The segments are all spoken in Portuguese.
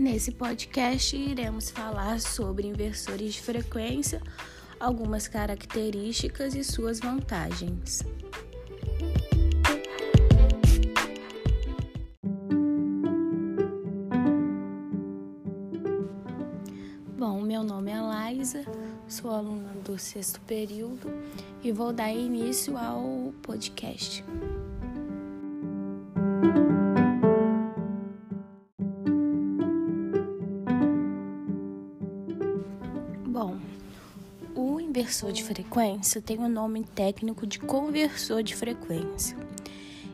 Nesse podcast, iremos falar sobre inversores de frequência, algumas características e suas vantagens. Bom, meu nome é Laisa, sou aluna do sexto período e vou dar início ao podcast. Inversor de frequência tem o nome técnico de conversor de frequência.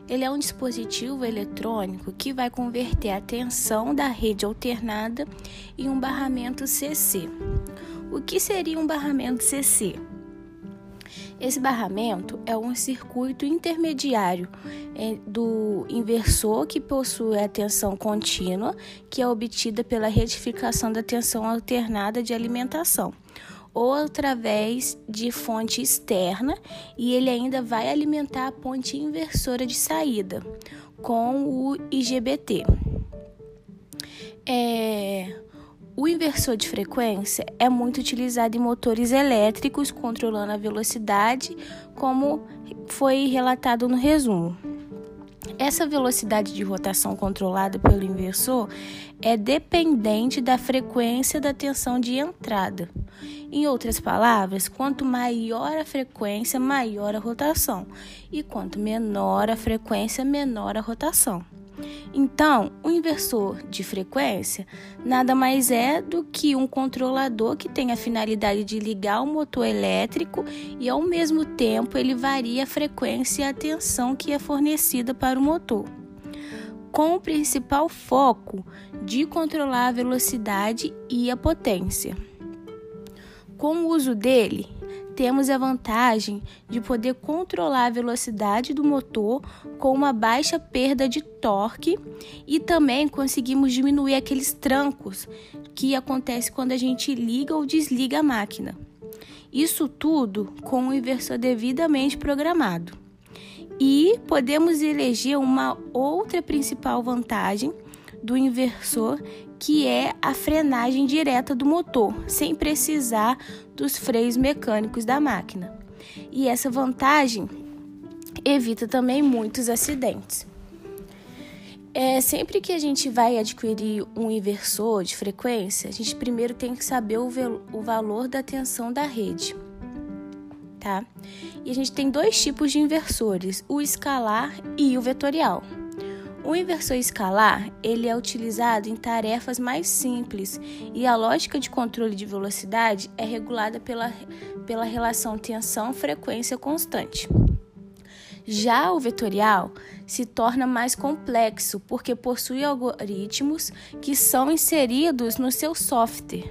Ele é um dispositivo eletrônico que vai converter a tensão da rede alternada em um barramento CC. O que seria um barramento CC? Esse barramento é um circuito intermediário é, do inversor que possui a tensão contínua, que é obtida pela retificação da tensão alternada de alimentação, ou através de fonte externa, e ele ainda vai alimentar a ponte inversora de saída com o IGBT. É, o inversor de frequência é muito utilizado em motores elétricos, controlando a velocidade, como foi relatado no resumo. Essa velocidade de rotação controlada pelo inversor é dependente da frequência da tensão de entrada. Em outras palavras, quanto maior a frequência, maior a rotação, e quanto menor a frequência, menor a rotação. Então, o inversor de frequência nada mais é do que um controlador que tem a finalidade de ligar o motor elétrico e, ao mesmo tempo, ele varia a frequência e a tensão que é fornecida para o motor, com o principal foco de controlar a velocidade e a potência. Com o uso dele, temos a vantagem de poder controlar a velocidade do motor com uma baixa perda de torque e também conseguimos diminuir aqueles trancos que acontece quando a gente liga ou desliga a máquina. Isso tudo com o inversor devidamente programado. E podemos eleger uma outra principal vantagem do inversor, que é a frenagem direta do motor, sem precisar dos freios mecânicos da máquina. E essa vantagem evita também muitos acidentes. É, sempre que a gente vai adquirir um inversor de frequência, a gente primeiro tem que saber o, o valor da tensão da rede. Tá? E a gente tem dois tipos de inversores, o escalar e o vetorial. O inversor escalar ele é utilizado em tarefas mais simples e a lógica de controle de velocidade é regulada pela, pela relação tensão-frequência constante. Já o vetorial se torna mais complexo porque possui algoritmos que são inseridos no seu software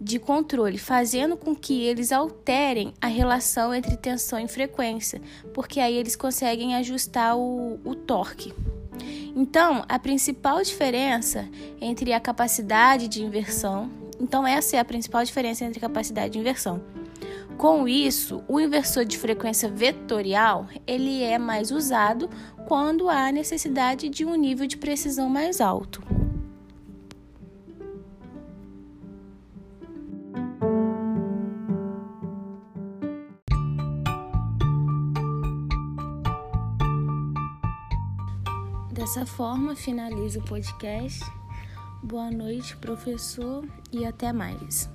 de controle, fazendo com que eles alterem a relação entre tensão e frequência, porque aí eles conseguem ajustar o, o torque. Então, a principal diferença entre a capacidade de inversão, então essa é a principal diferença entre capacidade de inversão. Com isso, o inversor de frequência vetorial, ele é mais usado quando há necessidade de um nível de precisão mais alto. Dessa forma, finalizo o podcast. Boa noite, professor, e até mais.